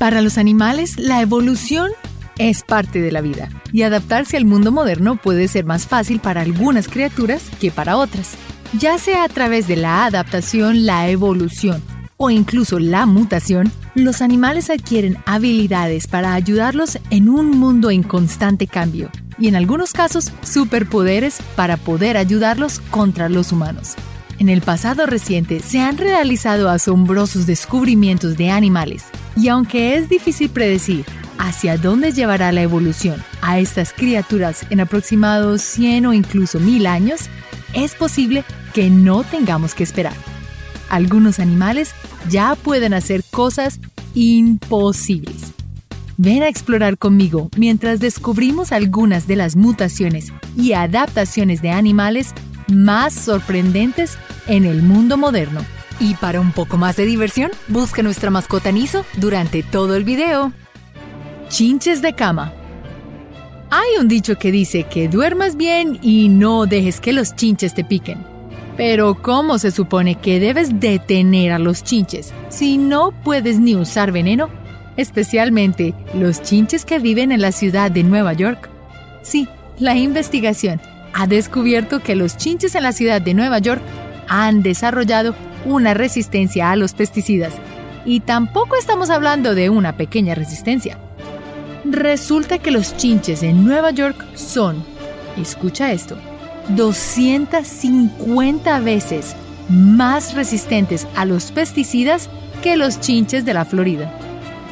Para los animales, la evolución es parte de la vida y adaptarse al mundo moderno puede ser más fácil para algunas criaturas que para otras, ya sea a través de la adaptación, la evolución o incluso la mutación, los animales adquieren habilidades para ayudarlos en un mundo en constante cambio y en algunos casos superpoderes para poder ayudarlos contra los humanos. En el pasado reciente se han realizado asombrosos descubrimientos de animales y aunque es difícil predecir hacia dónde llevará la evolución a estas criaturas en aproximados 100 o incluso 1000 años, es posible que no tengamos que esperar. Algunos animales ya pueden hacer cosas imposibles. Ven a explorar conmigo mientras descubrimos algunas de las mutaciones y adaptaciones de animales más sorprendentes en el mundo moderno. Y para un poco más de diversión, busca nuestra mascota Niso durante todo el video. Chinches de cama. Hay un dicho que dice que duermas bien y no dejes que los chinches te piquen. Pero ¿cómo se supone que debes detener a los chinches si no puedes ni usar veneno? Especialmente los chinches que viven en la ciudad de Nueva York. Sí, la investigación ha descubierto que los chinches en la ciudad de Nueva York han desarrollado una resistencia a los pesticidas. Y tampoco estamos hablando de una pequeña resistencia. Resulta que los chinches en Nueva York son, escucha esto, 250 veces más resistentes a los pesticidas que los chinches de la Florida.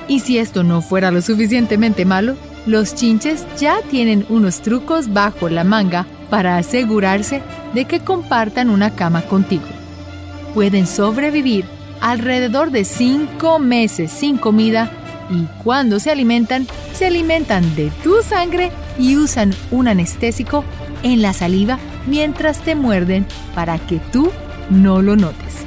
Y si esto no fuera lo suficientemente malo, los chinches ya tienen unos trucos bajo la manga para asegurarse de que compartan una cama contigo. Pueden sobrevivir alrededor de 5 meses sin comida y cuando se alimentan, se alimentan de tu sangre y usan un anestésico en la saliva mientras te muerden para que tú no lo notes.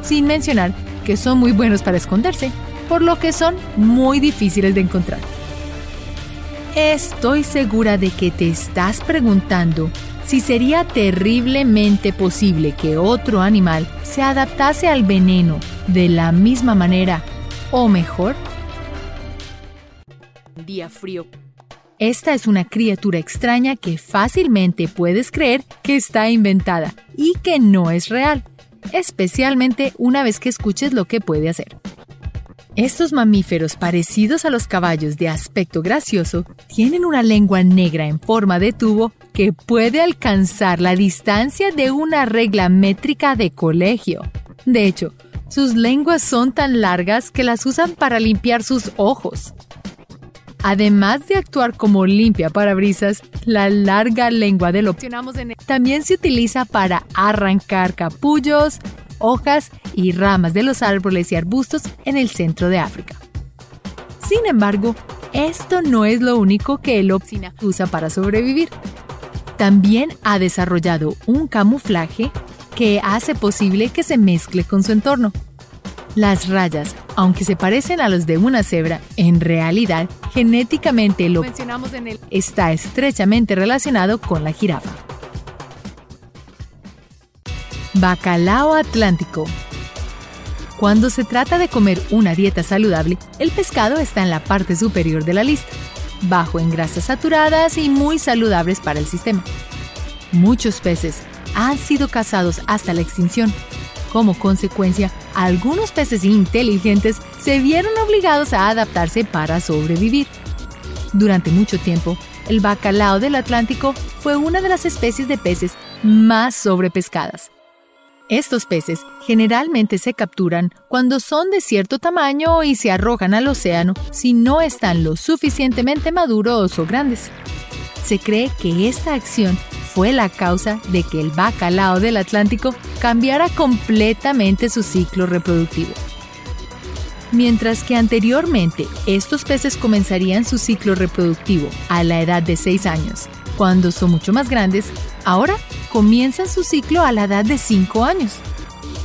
Sin mencionar que son muy buenos para esconderse, por lo que son muy difíciles de encontrar. Estoy segura de que te estás preguntando si sería terriblemente posible que otro animal se adaptase al veneno de la misma manera o mejor día frío. Esta es una criatura extraña que fácilmente puedes creer que está inventada y que no es real, especialmente una vez que escuches lo que puede hacer. Estos mamíferos parecidos a los caballos de aspecto gracioso tienen una lengua negra en forma de tubo que puede alcanzar la distancia de una regla métrica de colegio. De hecho, sus lenguas son tan largas que las usan para limpiar sus ojos. Además de actuar como limpia parabrisas, la larga lengua del opcionamos también se utiliza para arrancar capullos, hojas y ramas de los árboles y arbustos en el centro de África. Sin embargo, esto no es lo único que el Opsina usa para sobrevivir. También ha desarrollado un camuflaje que hace posible que se mezcle con su entorno. Las rayas, aunque se parecen a los de una cebra, en realidad genéticamente lo mencionamos en el está estrechamente relacionado con la jirafa. Bacalao Atlántico. Cuando se trata de comer una dieta saludable, el pescado está en la parte superior de la lista, bajo en grasas saturadas y muy saludables para el sistema. Muchos peces han sido cazados hasta la extinción. Como consecuencia, algunos peces inteligentes se vieron obligados a adaptarse para sobrevivir. Durante mucho tiempo, el bacalao del Atlántico fue una de las especies de peces más sobrepescadas. Estos peces generalmente se capturan cuando son de cierto tamaño y se arrojan al océano si no están lo suficientemente maduros o grandes. Se cree que esta acción fue la causa de que el bacalao del Atlántico cambiara completamente su ciclo reproductivo. Mientras que anteriormente estos peces comenzarían su ciclo reproductivo a la edad de 6 años, cuando son mucho más grandes, ahora comienzan su ciclo a la edad de 5 años.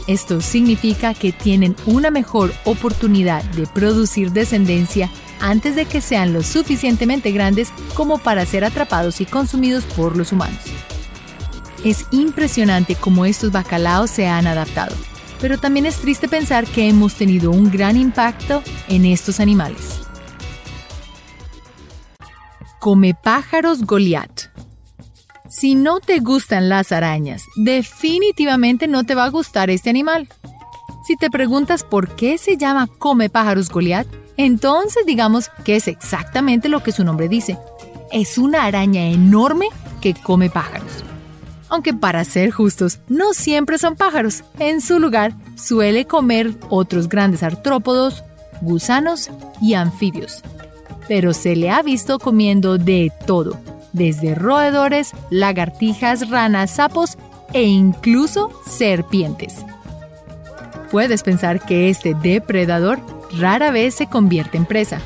Esto significa que tienen una mejor oportunidad de producir descendencia antes de que sean lo suficientemente grandes como para ser atrapados y consumidos por los humanos. Es impresionante cómo estos bacalaos se han adaptado. pero también es triste pensar que hemos tenido un gran impacto en estos animales. Come pájaros Goliat. Si no te gustan las arañas, definitivamente no te va a gustar este animal. Si te preguntas por qué se llama come pájaros Goliat, entonces digamos que es exactamente lo que su nombre dice. Es una araña enorme que come pájaros aunque para ser justos, no siempre son pájaros. En su lugar, suele comer otros grandes artrópodos, gusanos y anfibios. Pero se le ha visto comiendo de todo, desde roedores, lagartijas, ranas, sapos e incluso serpientes. Puedes pensar que este depredador rara vez se convierte en presa,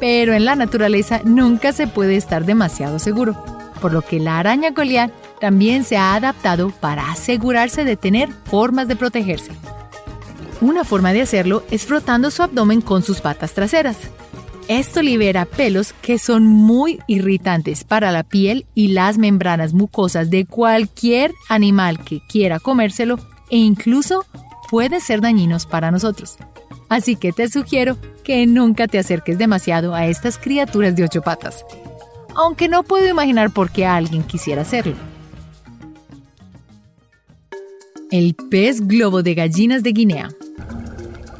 pero en la naturaleza nunca se puede estar demasiado seguro, por lo que la araña Goliath también se ha adaptado para asegurarse de tener formas de protegerse. Una forma de hacerlo es frotando su abdomen con sus patas traseras. Esto libera pelos que son muy irritantes para la piel y las membranas mucosas de cualquier animal que quiera comérselo e incluso puede ser dañinos para nosotros. Así que te sugiero que nunca te acerques demasiado a estas criaturas de ocho patas. Aunque no puedo imaginar por qué alguien quisiera hacerlo. El pez globo de gallinas de Guinea.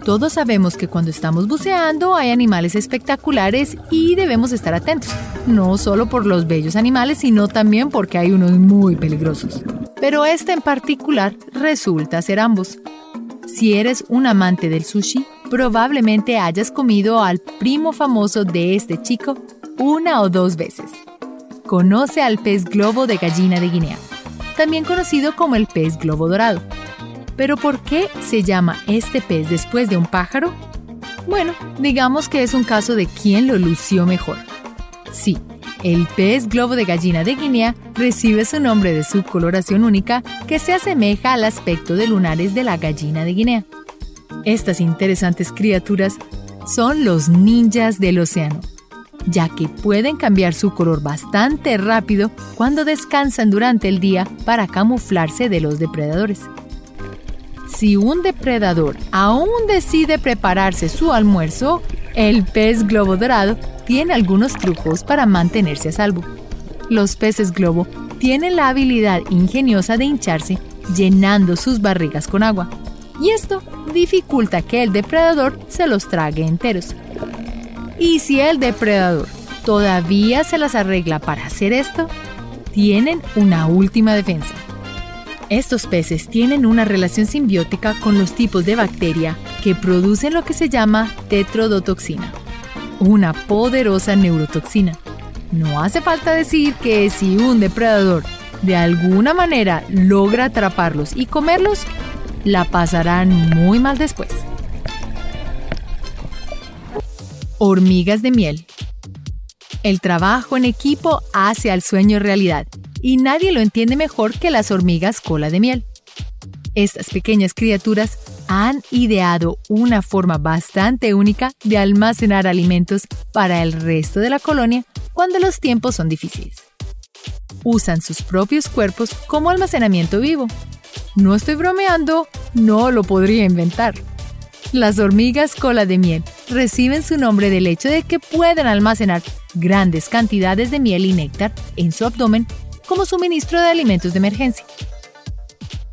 Todos sabemos que cuando estamos buceando hay animales espectaculares y debemos estar atentos, no solo por los bellos animales, sino también porque hay unos muy peligrosos. Pero este en particular resulta ser ambos. Si eres un amante del sushi, probablemente hayas comido al primo famoso de este chico una o dos veces. Conoce al pez globo de gallina de Guinea también conocido como el pez globo dorado. Pero ¿por qué se llama este pez después de un pájaro? Bueno, digamos que es un caso de quién lo lució mejor. Sí, el pez globo de gallina de Guinea recibe su nombre de su coloración única que se asemeja al aspecto de lunares de la gallina de Guinea. Estas interesantes criaturas son los ninjas del océano ya que pueden cambiar su color bastante rápido cuando descansan durante el día para camuflarse de los depredadores. Si un depredador aún decide prepararse su almuerzo, el pez globo dorado tiene algunos trucos para mantenerse a salvo. Los peces globo tienen la habilidad ingeniosa de hincharse llenando sus barrigas con agua, y esto dificulta que el depredador se los trague enteros. Y si el depredador todavía se las arregla para hacer esto, tienen una última defensa. Estos peces tienen una relación simbiótica con los tipos de bacteria que producen lo que se llama tetrodotoxina, una poderosa neurotoxina. No hace falta decir que si un depredador de alguna manera logra atraparlos y comerlos, la pasarán muy mal después. Hormigas de miel. El trabajo en equipo hace al sueño realidad y nadie lo entiende mejor que las hormigas cola de miel. Estas pequeñas criaturas han ideado una forma bastante única de almacenar alimentos para el resto de la colonia cuando los tiempos son difíciles. Usan sus propios cuerpos como almacenamiento vivo. No estoy bromeando, no lo podría inventar. Las hormigas cola de miel reciben su nombre del hecho de que pueden almacenar grandes cantidades de miel y néctar en su abdomen como suministro de alimentos de emergencia.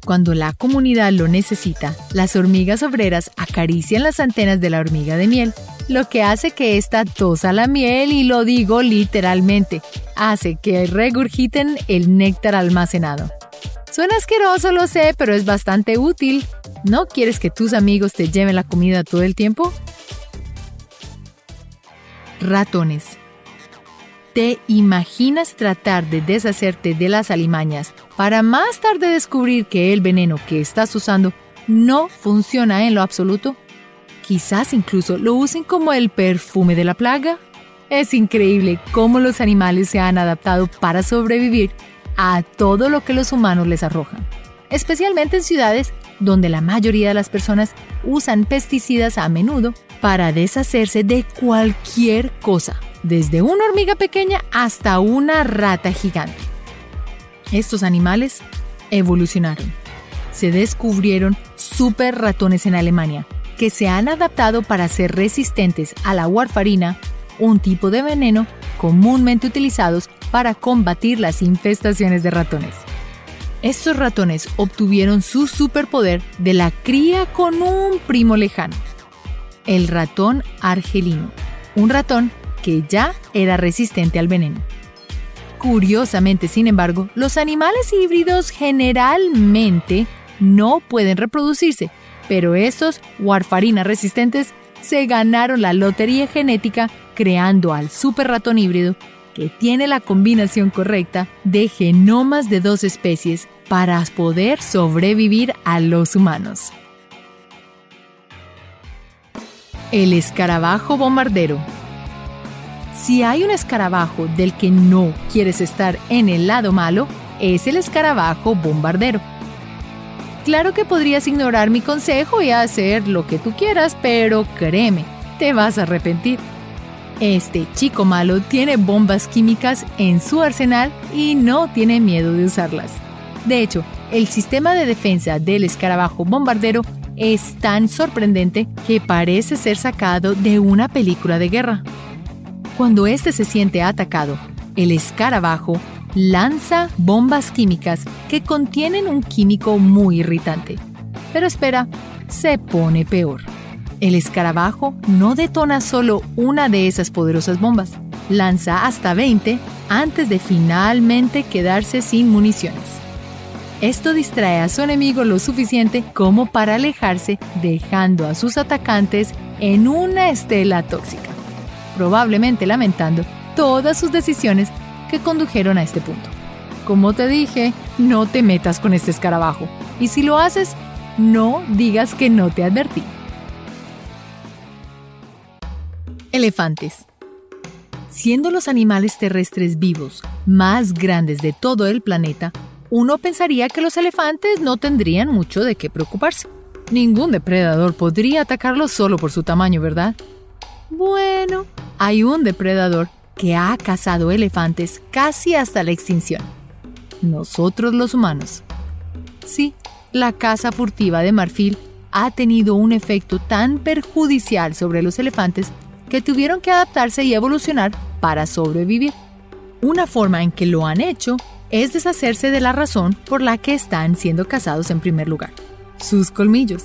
Cuando la comunidad lo necesita, las hormigas obreras acarician las antenas de la hormiga de miel, lo que hace que ésta tosa la miel y lo digo literalmente, hace que regurgiten el néctar almacenado. Suena asqueroso, lo sé, pero es bastante útil. ¿No quieres que tus amigos te lleven la comida todo el tiempo? Ratones. ¿Te imaginas tratar de deshacerte de las alimañas para más tarde descubrir que el veneno que estás usando no funciona en lo absoluto? Quizás incluso lo usen como el perfume de la plaga. Es increíble cómo los animales se han adaptado para sobrevivir a todo lo que los humanos les arrojan, especialmente en ciudades donde la mayoría de las personas usan pesticidas a menudo para deshacerse de cualquier cosa, desde una hormiga pequeña hasta una rata gigante. Estos animales evolucionaron se descubrieron super ratones en Alemania, que se han adaptado para ser resistentes a la warfarina, un tipo de veneno comúnmente utilizados para combatir las infestaciones de ratones. Estos ratones obtuvieron su superpoder de la cría con un primo lejano, el ratón argelino, un ratón que ya era resistente al veneno. Curiosamente, sin embargo, los animales híbridos generalmente no pueden reproducirse, pero estos warfarina resistentes se ganaron la lotería genética creando al super ratón híbrido que tiene la combinación correcta de genomas de dos especies para poder sobrevivir a los humanos. El escarabajo bombardero. Si hay un escarabajo del que no quieres estar en el lado malo, es el escarabajo bombardero. Claro que podrías ignorar mi consejo y hacer lo que tú quieras, pero créeme, te vas a arrepentir. Este chico malo tiene bombas químicas en su arsenal y no tiene miedo de usarlas. De hecho, el sistema de defensa del escarabajo bombardero es tan sorprendente que parece ser sacado de una película de guerra. Cuando éste se siente atacado, el escarabajo lanza bombas químicas que contienen un químico muy irritante. Pero espera, se pone peor. El escarabajo no detona solo una de esas poderosas bombas, lanza hasta 20 antes de finalmente quedarse sin municiones. Esto distrae a su enemigo lo suficiente como para alejarse, dejando a sus atacantes en una estela tóxica, probablemente lamentando todas sus decisiones que condujeron a este punto. Como te dije, no te metas con este escarabajo. Y si lo haces, no digas que no te advertí. Elefantes. Siendo los animales terrestres vivos más grandes de todo el planeta, uno pensaría que los elefantes no tendrían mucho de qué preocuparse. Ningún depredador podría atacarlos solo por su tamaño, ¿verdad? Bueno, hay un depredador que ha cazado elefantes casi hasta la extinción. Nosotros los humanos. Sí, la caza furtiva de marfil ha tenido un efecto tan perjudicial sobre los elefantes que tuvieron que adaptarse y evolucionar para sobrevivir. Una forma en que lo han hecho es deshacerse de la razón por la que están siendo cazados en primer lugar, sus colmillos.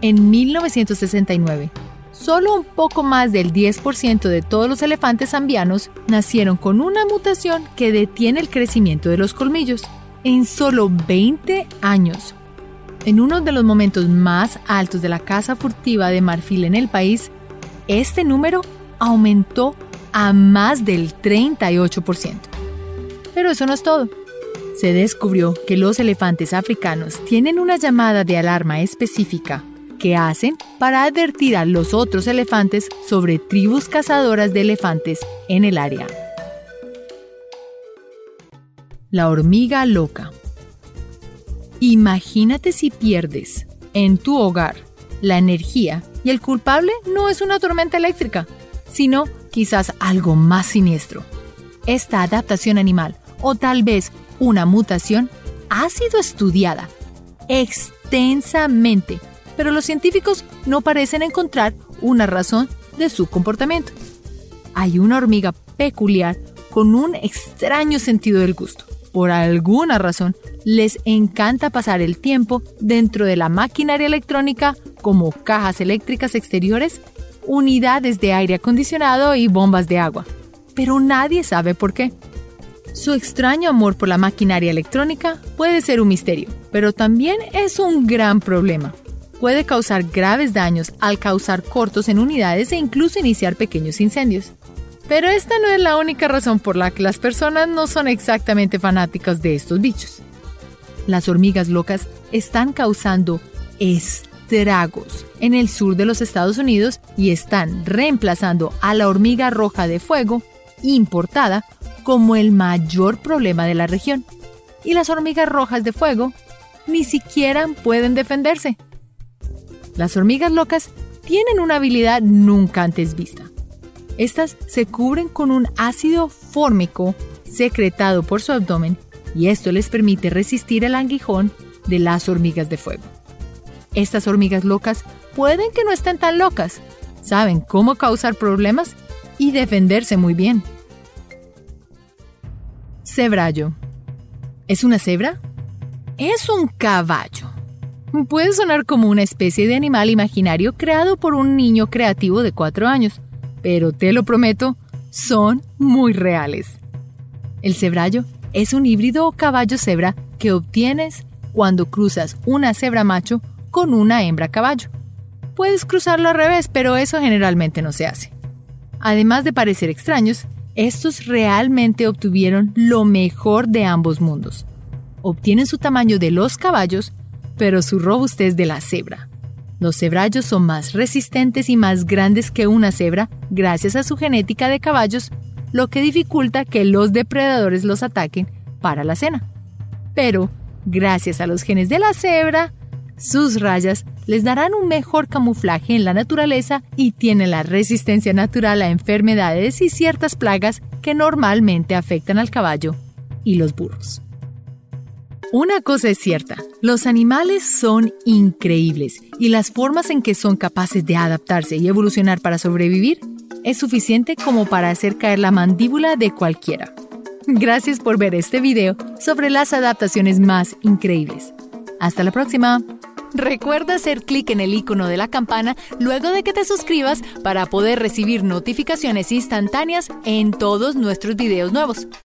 En 1969, Solo un poco más del 10% de todos los elefantes zambianos nacieron con una mutación que detiene el crecimiento de los colmillos. En solo 20 años. En uno de los momentos más altos de la caza furtiva de marfil en el país, este número aumentó a más del 38%. Pero eso no es todo. Se descubrió que los elefantes africanos tienen una llamada de alarma específica que hacen para advertir a los otros elefantes sobre tribus cazadoras de elefantes en el área. La hormiga loca. Imagínate si pierdes en tu hogar la energía y el culpable no es una tormenta eléctrica, sino quizás algo más siniestro. Esta adaptación animal o tal vez una mutación ha sido estudiada extensamente pero los científicos no parecen encontrar una razón de su comportamiento. Hay una hormiga peculiar con un extraño sentido del gusto. Por alguna razón, les encanta pasar el tiempo dentro de la maquinaria electrónica como cajas eléctricas exteriores, unidades de aire acondicionado y bombas de agua. Pero nadie sabe por qué. Su extraño amor por la maquinaria electrónica puede ser un misterio, pero también es un gran problema puede causar graves daños al causar cortos en unidades e incluso iniciar pequeños incendios. Pero esta no es la única razón por la que las personas no son exactamente fanáticas de estos bichos. Las hormigas locas están causando estragos en el sur de los Estados Unidos y están reemplazando a la hormiga roja de fuego importada como el mayor problema de la región. Y las hormigas rojas de fuego ni siquiera pueden defenderse. Las hormigas locas tienen una habilidad nunca antes vista. Estas se cubren con un ácido fórmico secretado por su abdomen y esto les permite resistir el aguijón de las hormigas de fuego. Estas hormigas locas pueden que no estén tan locas, saben cómo causar problemas y defenderse muy bien. Cebrallo. ¿Es una cebra? Es un caballo. Puede sonar como una especie de animal imaginario creado por un niño creativo de cuatro años, pero te lo prometo, son muy reales. El cebrallo es un híbrido o caballo cebra que obtienes cuando cruzas una cebra macho con una hembra caballo. Puedes cruzarlo al revés, pero eso generalmente no se hace. Además de parecer extraños, estos realmente obtuvieron lo mejor de ambos mundos. Obtienen su tamaño de los caballos, pero su robustez de la cebra. Los cebrallos son más resistentes y más grandes que una cebra gracias a su genética de caballos, lo que dificulta que los depredadores los ataquen para la cena. Pero, gracias a los genes de la cebra, sus rayas les darán un mejor camuflaje en la naturaleza y tienen la resistencia natural a enfermedades y ciertas plagas que normalmente afectan al caballo y los burros. Una cosa es cierta, los animales son increíbles y las formas en que son capaces de adaptarse y evolucionar para sobrevivir es suficiente como para hacer caer la mandíbula de cualquiera. Gracias por ver este video sobre las adaptaciones más increíbles. Hasta la próxima. Recuerda hacer clic en el icono de la campana luego de que te suscribas para poder recibir notificaciones instantáneas en todos nuestros videos nuevos.